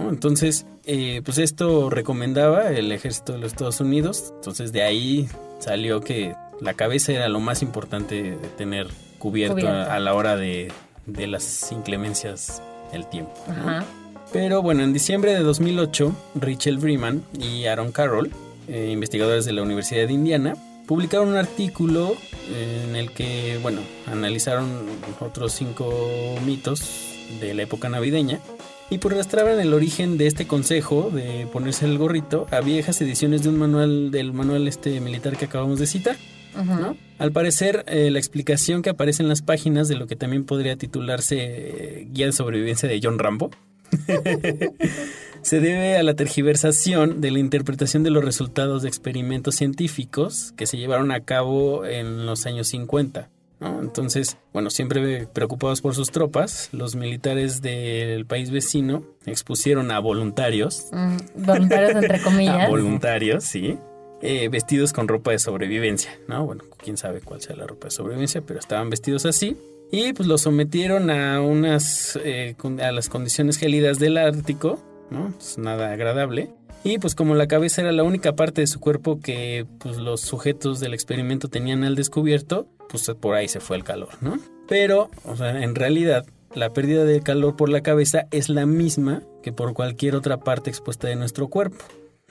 ¿No? Entonces, eh, pues esto recomendaba el ejército de los Estados Unidos. Entonces de ahí salió que la cabeza era lo más importante de tener cubierto, Cubierto. A, a la hora de, de las inclemencias del tiempo. ¿no? Ajá. Pero bueno, en diciembre de 2008, Rachel Freeman y Aaron Carroll, eh, investigadores de la Universidad de Indiana, publicaron un artículo en el que, bueno, analizaron otros cinco mitos de la época navideña y pues rastreaban el origen de este consejo de ponerse el gorrito a viejas ediciones de un manual del manual este militar que acabamos de citar. Al parecer, eh, la explicación que aparece en las páginas de lo que también podría titularse eh, Guía de Sobrevivencia de John Rambo se debe a la tergiversación de la interpretación de los resultados de experimentos científicos que se llevaron a cabo en los años 50. ¿No? Entonces, bueno, siempre preocupados por sus tropas, los militares del país vecino expusieron a voluntarios Mm, voluntarios entre comillas. a voluntarios, sí. eh, vestidos con ropa de sobrevivencia, ¿no? Bueno, quién sabe cuál sea la ropa de sobrevivencia, pero estaban vestidos así. Y pues los sometieron a unas, eh, a las condiciones gélidas del Ártico, ¿no? Pues nada agradable. Y pues como la cabeza era la única parte de su cuerpo que pues los sujetos del experimento tenían al descubierto, pues por ahí se fue el calor, ¿no? Pero, o sea, en realidad la pérdida de calor por la cabeza es la misma que por cualquier otra parte expuesta de nuestro cuerpo.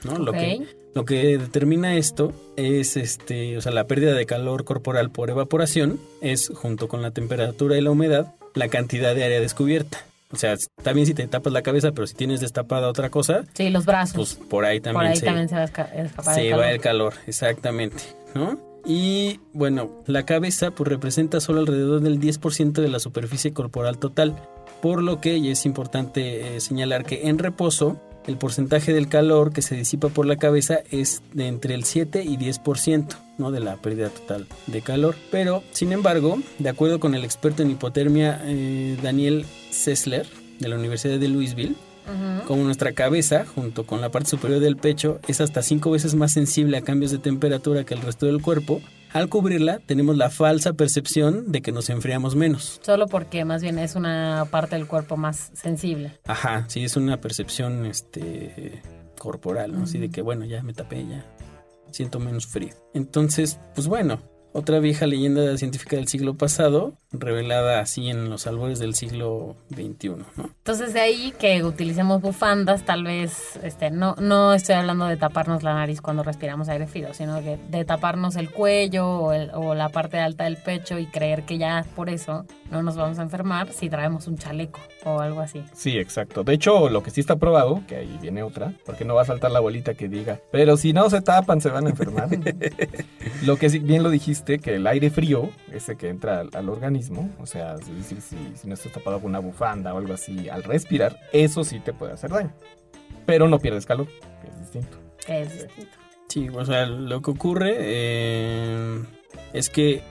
¿no? Lo Ok. que lo que determina esto es este, o sea, la pérdida de calor corporal por evaporación es junto con la temperatura y la humedad, la cantidad de área descubierta. O sea, está bien si te tapas la cabeza, pero si tienes destapada otra cosa, Sí, los brazos. pues por ahí también Por ahí se, también se va a esca- escapar se el va el calor, exactamente, ¿no? Y bueno, la cabeza pues representa solo alrededor del 10% de la superficie corporal total, por lo que es importante eh, señalar que en reposo el porcentaje del calor que se disipa por la cabeza es de entre el 7 y 10%, ¿no? de la pérdida total de calor. Pero, sin embargo, de acuerdo con el experto en hipotermia eh, Daniel Sessler de la Universidad de Louisville, Como nuestra cabeza, junto con la parte superior del pecho, es hasta cinco veces más sensible a cambios de temperatura que el resto del cuerpo, al cubrirla tenemos la falsa percepción de que nos enfriamos menos. Solo porque más bien es una parte del cuerpo más sensible. Ajá, sí, es una percepción este, corporal, ¿no? Así de que, bueno, ya me tapé, ya siento menos frío. Entonces, pues bueno, otra vieja leyenda científica del siglo pasado, revelada así en los albores del siglo XXI, ¿no? Entonces de ahí que utilicemos bufandas, tal vez, este, no, no estoy hablando de taparnos la nariz cuando respiramos aire frío, sino que de taparnos el cuello o, el- o la parte alta del pecho y creer que ya por eso no nos vamos a enfermar si traemos un chaleco o algo así. Sí, exacto. De hecho, lo que sí está probado, que ahí viene otra, porque no va a saltar la abuelita que diga, pero si no se tapan se van a enfermar. lo que sí, bien lo dijiste, que el aire frío, ese que entra al, al organismo, o sea, es decir, si, si no estás tapado con una bufanda o algo así, al respirar, eso sí te puede hacer daño. Pero no pierdes calor, que es distinto. Es distinto. Sí, o sea, lo que ocurre eh, es que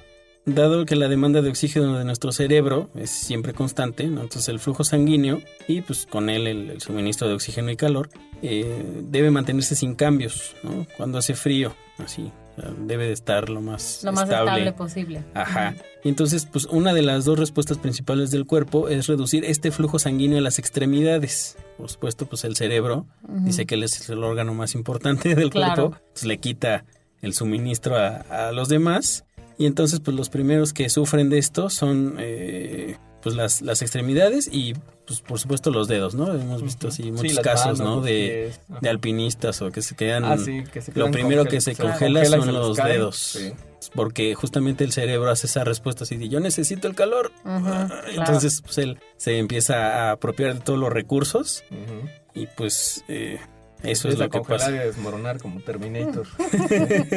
dado que la demanda de oxígeno de nuestro cerebro es siempre constante, ¿no? entonces el flujo sanguíneo y pues con él el, el suministro de oxígeno y calor eh, debe mantenerse sin cambios, ¿no? Cuando hace frío, así, debe de estar lo más, Lo más estable, posible. Ajá. Y entonces, pues una de las dos respuestas principales del cuerpo es reducir este flujo sanguíneo a las extremidades. Por supuesto, pues el cerebro dice que él es el órgano más importante del Claro. cuerpo, pues le quita el suministro a, a los demás. Y entonces, pues los primeros que sufren de esto son eh, pues las, las extremidades y pues por supuesto los dedos, ¿no? Hemos visto así Sí, muchos casos, manos, ¿no? De, de alpinistas o que se quedan... Ah, sí, que se Lo quedan primero congel- que se se congela son los dedos. Sí. Porque justamente el cerebro hace esa respuesta así de yo necesito el calor. Ah, claro. Entonces pues él se empieza a apropiar de todos los recursos y pues eh, eso es lo que pasa. y desmoronar como Terminator.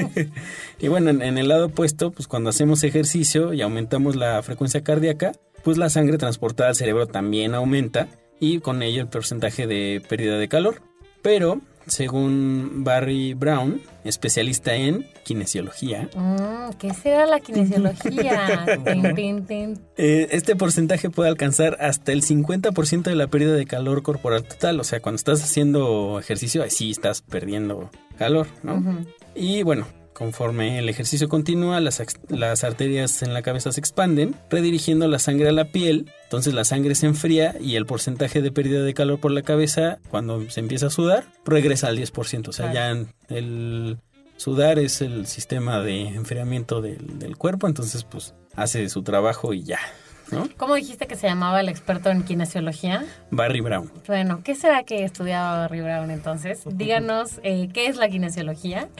Y bueno, en, en el lado opuesto, pues cuando hacemos ejercicio y aumentamos la frecuencia cardíaca, pues la sangre transportada al cerebro también aumenta y con ello el porcentaje de pérdida de calor. Pero, según Barry Brown, especialista en kinesiología, Mm, ¿Qué será la kinesiología? Eh, este porcentaje puede alcanzar hasta el 50% de la pérdida de calor corporal total. O sea, cuando estás haciendo ejercicio, ahí sí estás perdiendo calor, ¿no? Y bueno, conforme el ejercicio continúa, las, las arterias en la cabeza se expanden, redirigiendo la sangre a la piel. Entonces la sangre se enfría y el porcentaje de pérdida de calor por la cabeza, cuando se empieza a sudar, regresa al 10%. O sea, ya el sudar es el sistema de enfriamiento del, del cuerpo, entonces pues hace su trabajo y ya, ¿no? ¿Cómo dijiste que se llamaba el experto en kinesiología? Barry Brown. Bueno, ¿qué será que estudiaba Barry Brown entonces? Díganos eh, qué es la kinesiología.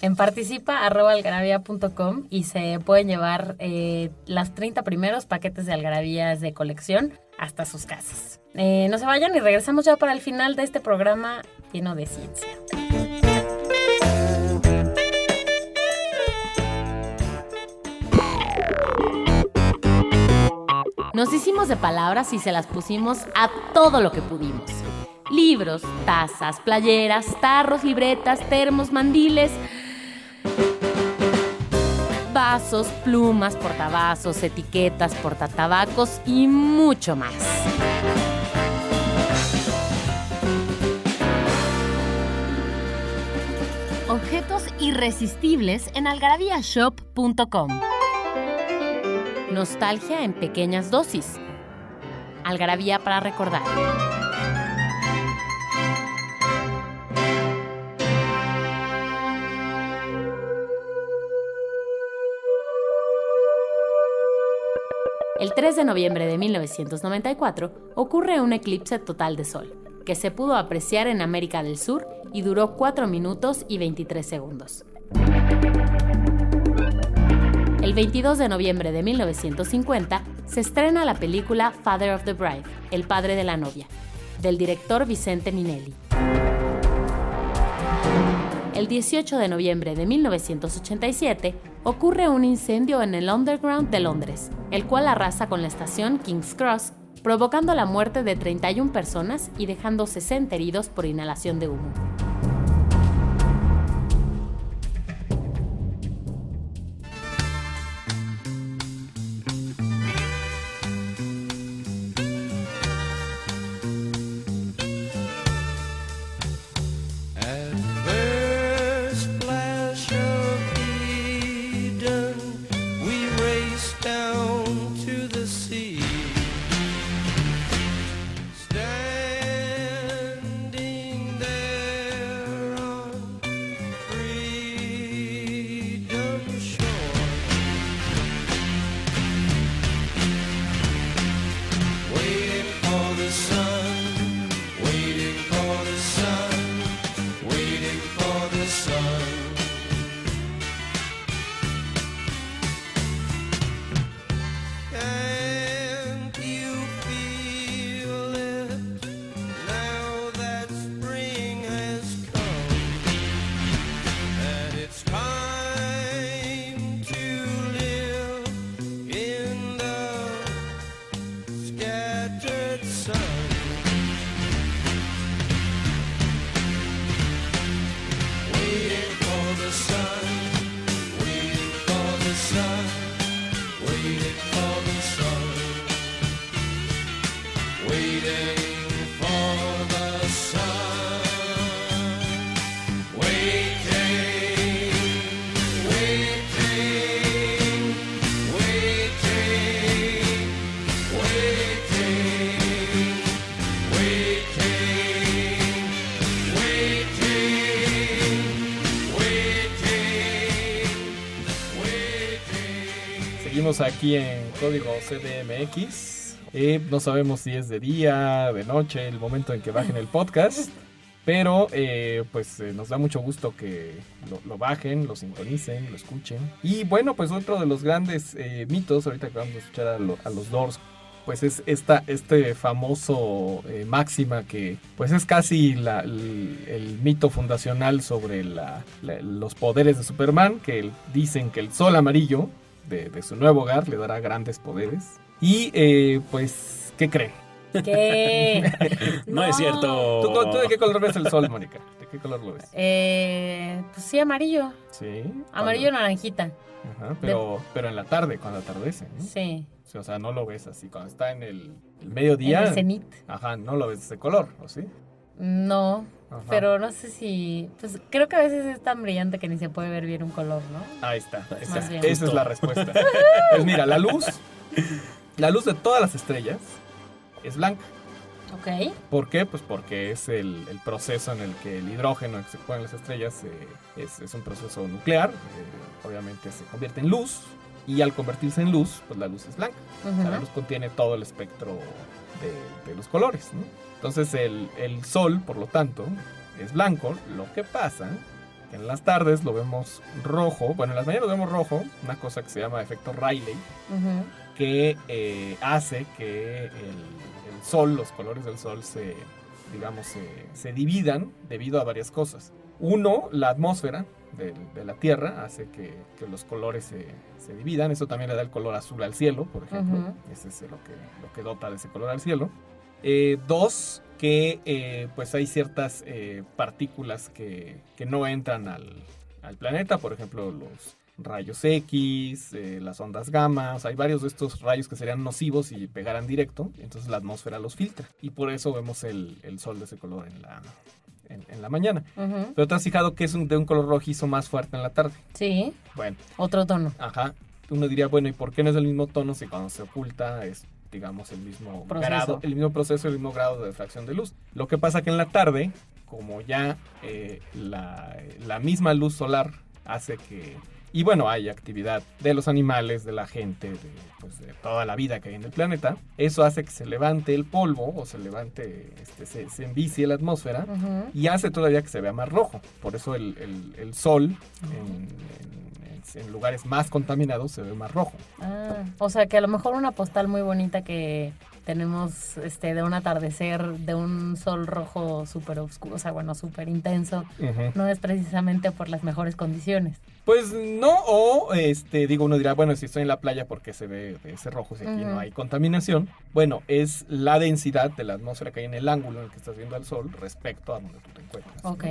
En participa.algarabía.com y se pueden llevar eh, las 30 primeros paquetes de algarabías de colección hasta sus casas. Eh, no se vayan y regresamos ya para el final de este programa lleno de ciencia. Nos hicimos de palabras y se las pusimos a todo lo que pudimos. Libros, tazas, playeras, tarros, libretas, termos, mandiles, vasos, plumas, portavasos, etiquetas, portatabacos y mucho más. Objetos irresistibles en algarabíashop.com. Nostalgia en pequeñas dosis. Algarabía para recordar. 3 de noviembre de 1994 ocurre un eclipse total de sol, que se pudo apreciar en América del Sur y duró 4 minutos y 23 segundos. El 22 de noviembre de 1950 se estrena la película Father of the Bride, El padre de la novia, del director Vicente Minelli. El 18 de noviembre de 1987 ocurre un incendio en el Underground de Londres, el cual arrasa con la estación King's Cross, provocando la muerte de 31 personas y dejando 60 heridos por inhalación de humo. Seguimos aquí en código CDMX. Eh, no sabemos si es de día, de noche, el momento en que bajen el podcast. Pero eh, pues eh, nos da mucho gusto que lo, lo bajen, lo sintonicen, lo escuchen. Y bueno, pues otro de los grandes eh, mitos, ahorita que vamos a escuchar a, lo- a los Doors, pues es esta, este famoso eh, máxima que pues es casi la- el, el mito fundacional sobre la- la- los poderes de Superman, que dicen que el sol amarillo de, de su nuevo hogar le dará grandes poderes. Y eh, pues, ¿qué creen? ¿Qué? No, es cierto. ¿Tú, tú de qué color ves el sol, Mónica? ¿De qué color lo ves? Eh, pues sí, amarillo. Sí. Amarillo cuando- naranjita. Ajá, pero, pero en la tarde, cuando atardece. ¿no? Sí. Sí, O sea, no lo ves así. Cuando está en el, el En mediodía. el cenit. Ajá, no lo ves de ese color, ¿o sí? No. Ajá. Pero no sé si. Pues creo que a veces es tan brillante que ni se puede ver bien un color, ¿no? Ahí está. Bien. esa es la respuesta. pues mira, la luz. La luz de todas las estrellas es blanca. Ok. ¿Por qué? Pues porque es el, el proceso en el que el hidrógeno que se pone en las estrellas eh, es, es un proceso nuclear. eh, obviamente se convierte en luz. Y al convertirse en luz, pues la luz es blanca. O sea, la luz contiene todo el espectro de, de los colores. ¿no? Entonces el, el sol, por lo tanto, es blanco. Lo que pasa que en las tardes lo vemos rojo. Bueno, en las mañanas lo vemos rojo. Una cosa que se llama efecto Rayleigh que eh, hace que el, el sol, los colores del sol se, digamos, se, se dividan debido a varias cosas. Uno, la atmósfera de, de la Tierra hace que, que los colores se, se dividan. Eso también le da el color azul al cielo, por ejemplo. Ese es lo que, lo que dota de ese color al cielo. Eh, dos, que eh, pues hay ciertas eh, partículas que, que no entran al, al planeta, por ejemplo los rayos X, las ondas gamma, o sea, hay varios de estos rayos que serían nocivos y pegaran directo, entonces la atmósfera los filtra y por eso vemos el, el sol de ese color en la, en, en la mañana. Pero te has fijado que es un- de un color rojizo más fuerte en la tarde. Sí. Bueno, Otro tono. Ajá. Uno diría, bueno, ¿y por qué no es el mismo tono si cuando se oculta es, digamos, el mismo Proceso. grado, el mismo proceso, el mismo grado de refracción de luz? Lo que pasa que en la tarde, como ya eh, la, la misma luz solar hace que... Y bueno, hay actividad de los animales, de la gente, de, pues, de toda la vida que hay en el planeta. Eso hace que se levante el polvo o se levante, este, se, se envicie la atmósfera y hace todavía que se vea más rojo. Por eso el, el- el sol en, en- en lugares más contaminados se ve más rojo. Ah, o sea que a lo mejor una postal muy bonita que tenemos este de un atardecer de un sol rojo súper oscuro, o sea, bueno, súper intenso, no es precisamente por las mejores condiciones. Pues no, o este, digo, uno dirá, bueno, si estoy en la playa, porque se ve ese rojo si aquí no hay contaminación? Bueno, es la densidad de la atmósfera que hay en el ángulo en el que estás viendo al sol respecto a donde tú te encuentras. ¿no? Ok,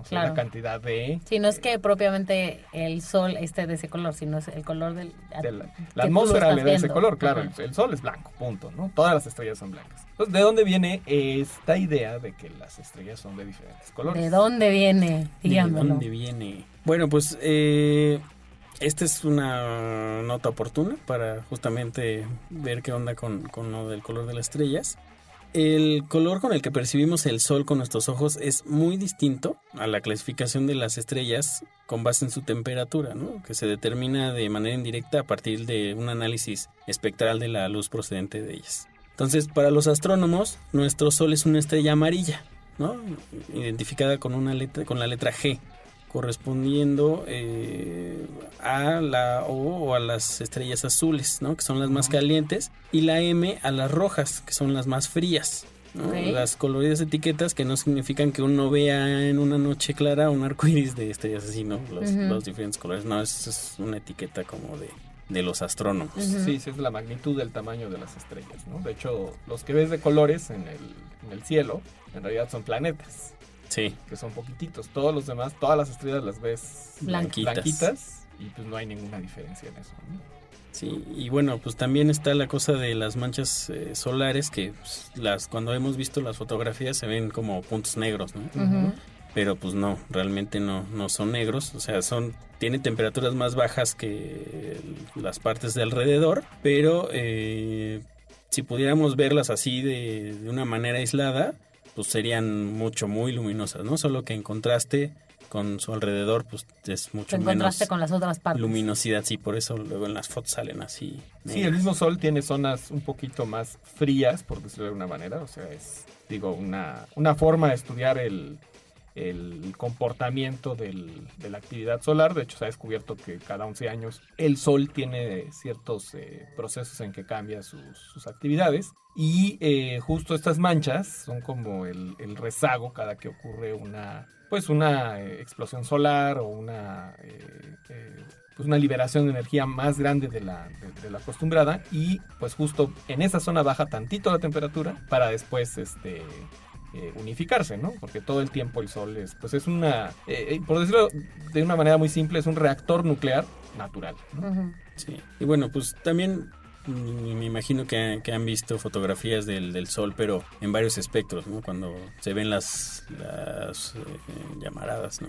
O sea, claro. la cantidad de... Si no es que propiamente el sol esté de ese color, sino es el color del... de la, atmósfera le da ese color, claro, el, el sol es blanco, punto, ¿no? Todas las estrellas son blancas. Entonces, ¿de dónde viene esta idea de que las estrellas son de diferentes colores? ¿De dónde viene? ¿De Dígamelo. dónde viene? Bueno, pues eh, esta es una nota oportuna para justamente ver qué onda con, con lo del color de las estrellas. El color con el que percibimos el sol con nuestros ojos es muy distinto a la clasificación de las estrellas con base en su temperatura, ¿no? que se determina de manera indirecta a partir de un análisis espectral de la luz procedente de ellas. Entonces, para los astrónomos, nuestro sol es una estrella amarilla, ¿no? identificada con, una letra, con la letra G, correspondiendo eh, a la O o a las estrellas azules, ¿no? que son las más calientes, y la M a las rojas, que son las más frías. Las coloridas etiquetas que no significan que uno vea en una noche clara un arco iris de estrellas así, ¿no? Los, diferentes colores. No, es, es una etiqueta como de, de los astrónomos. Sí, sí, es la magnitud del tamaño de las estrellas, ¿no? De hecho, los que ves de colores en el, en el cielo, en realidad son planetas, Sí, que son poquititos. Todos los demás, todas las estrellas las ves Blanquitas. blanquitas y pues no hay ninguna diferencia en eso. ¿no? Sí, y bueno, pues también está la cosa de las manchas eh, solares que pues, las cuando hemos visto las fotografías se ven como puntos negros, ¿no? Pero pues no, realmente no, no son negros, o sea, son tiene temperaturas más bajas que las partes de alrededor, pero eh, si pudiéramos verlas así de, de una manera aislada, pues serían mucho, muy luminosas, ¿no? Solo que en contraste con su alrededor, pues es mucho Te menos encontraste con las otras partes. luminosidad, sí, por eso luego en las fotos salen así. Sí, el mismo sol tiene zonas un poquito más frías, por decirlo de alguna manera. O sea, es, digo, una, una forma de estudiar el, el comportamiento del- de la actividad solar. De hecho, se ha descubierto que cada 11 años el sol tiene ciertos eh, procesos en que cambia sus, sus actividades. Y eh, justo estas manchas son como el, el rezago cada que ocurre una, pues una eh, explosión solar o una, eh, eh, pues una liberación de energía más grande de la, de, de la acostumbrada y pues justo en esa zona baja tantito la temperatura para después este eh, unificarse, ¿no? Porque todo el tiempo el sol es, pues es una, por decirlo de una manera muy simple, es un reactor nuclear natural. ¿no? Sí. Y bueno, pues también me imagino que, que han visto fotografías del, del sol, pero en varios espectros, ¿no? Cuando se ven las, las eh, llamaradas, ¿no?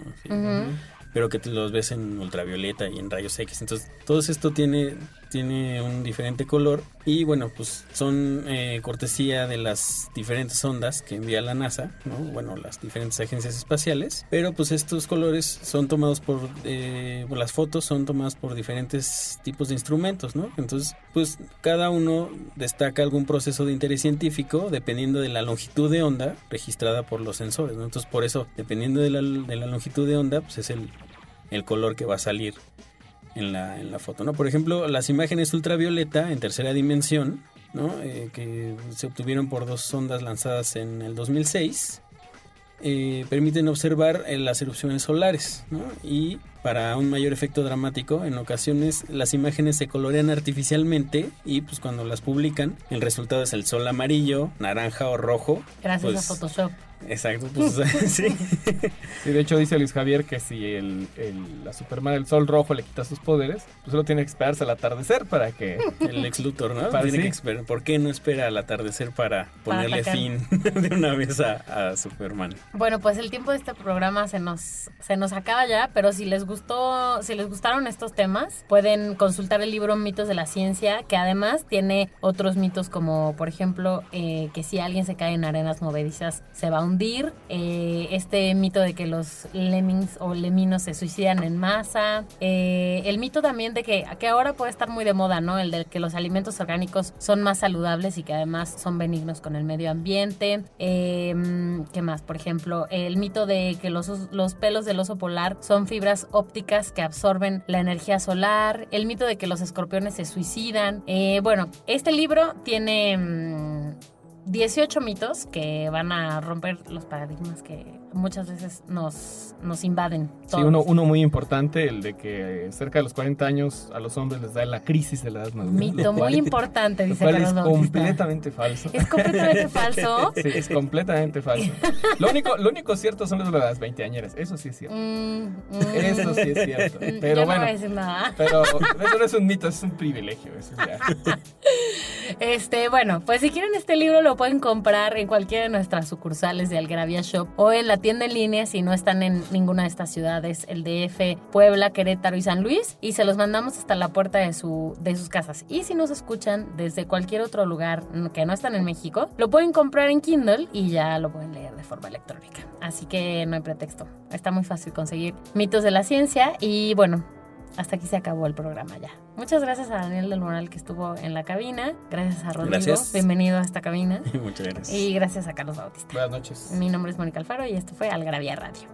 Pero que los ves en ultravioleta y en rayos X. Entonces, todo esto tiene, tiene un diferente color. Y bueno, pues son eh, cortesía de las diferentes ondas que envía la NASA, ¿no? Bueno, las diferentes agencias espaciales. Pero pues estos colores son tomados por, eh, las fotos, son tomadas por diferentes tipos de instrumentos, ¿no? Entonces, pues cada uno destaca algún proceso de interés científico dependiendo de la longitud de onda registrada por los sensores, ¿no? Entonces, por eso, dependiendo de la, de la longitud de onda, pues es el, el color que va a salir en la, en la foto, ¿no? Por ejemplo, las imágenes ultravioleta en tercera dimensión, ¿no? Eh, que se obtuvieron por dos sondas lanzadas en el 2006, eh, permiten observar eh, las erupciones solares, ¿no? Y para un mayor efecto dramático, en ocasiones las imágenes se colorean artificialmente y pues cuando las publican, el resultado es el sol amarillo, naranja o rojo. Gracias Pues, a Photoshop. Exacto, pues sí. Sí, de hecho dice Luis Javier que si el, el- la Superman del sol rojo le quita sus poderes, pues solo tiene que esperarse al atardecer para que... El ex Luthor, ¿no? Para- Tiene sí. que esperar. ¿Por qué no espera al atardecer para ponerle atacar. fin de una vez a, a Superman? Bueno, pues el tiempo de este programa se nos, se nos acaba ya, pero si les gustó, si les gustaron estos temas, pueden consultar el libro Mitos de la Ciencia, que además tiene otros mitos como, por ejemplo, eh, que si alguien se cae en arenas movedizas se va a hundir. Difundir eh, este mito de que los lemmings o leminos se suicidan en masa. Eh, el mito también de que, que ahora puede estar muy de moda, ¿no? El de que los alimentos orgánicos son más saludables y que además son benignos con el medio ambiente. Eh, ¿Qué más? Por ejemplo, el mito de que los, os- los pelos del oso polar son fibras ópticas que absorben la energía solar. El mito de que los escorpiones se suicidan. Eh, bueno, este libro tiene... mm, 18 mitos que van a romper los paradigmas que muchas veces nos, nos invaden. Sí, uno, uno muy importante, el de que cerca de los 40 años a los hombres les da la crisis de la edad madura. Mito muy cual- importante, Lo dice es Carlos Bautista. completamente falso. Es completamente falso. Sí, es completamente falso. Lo único, lo único cierto son las de las veinteañeras. Eso sí es cierto. Mm, mm. Eso sí es cierto. Mm, Pero yo no bueno. voy a decir nada. Pero eso no es un mito, es un privilegio. Eso ya. Este, bueno, pues si quieren este libro lo pueden comprar en cualquiera de nuestras sucursales de Algravia Shop o en la tienda en línea si no están en ninguna de estas ciudades, el DF, Puebla, Querétaro y San Luis, y se los mandamos hasta la puerta de, su, de sus casas. Y si nos escuchan desde cualquier otro lugar que no están en México, lo pueden comprar en Kindle y ya lo pueden leer de forma electrónica. Así que no hay pretexto. Está muy fácil conseguir mitos de la ciencia y bueno, hasta aquí se acabó el programa ya. Muchas gracias a Daniel del Moral que estuvo en la cabina. Gracias a Rodrigo. Gracias. Bienvenido a esta cabina. Muchas gracias. Y gracias a Carlos Bautista. Buenas noches. Mi nombre es Mónica Alfaro y esto fue Algravia Radio.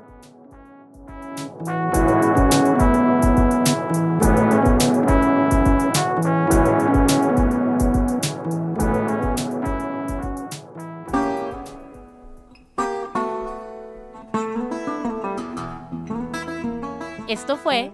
Esto fue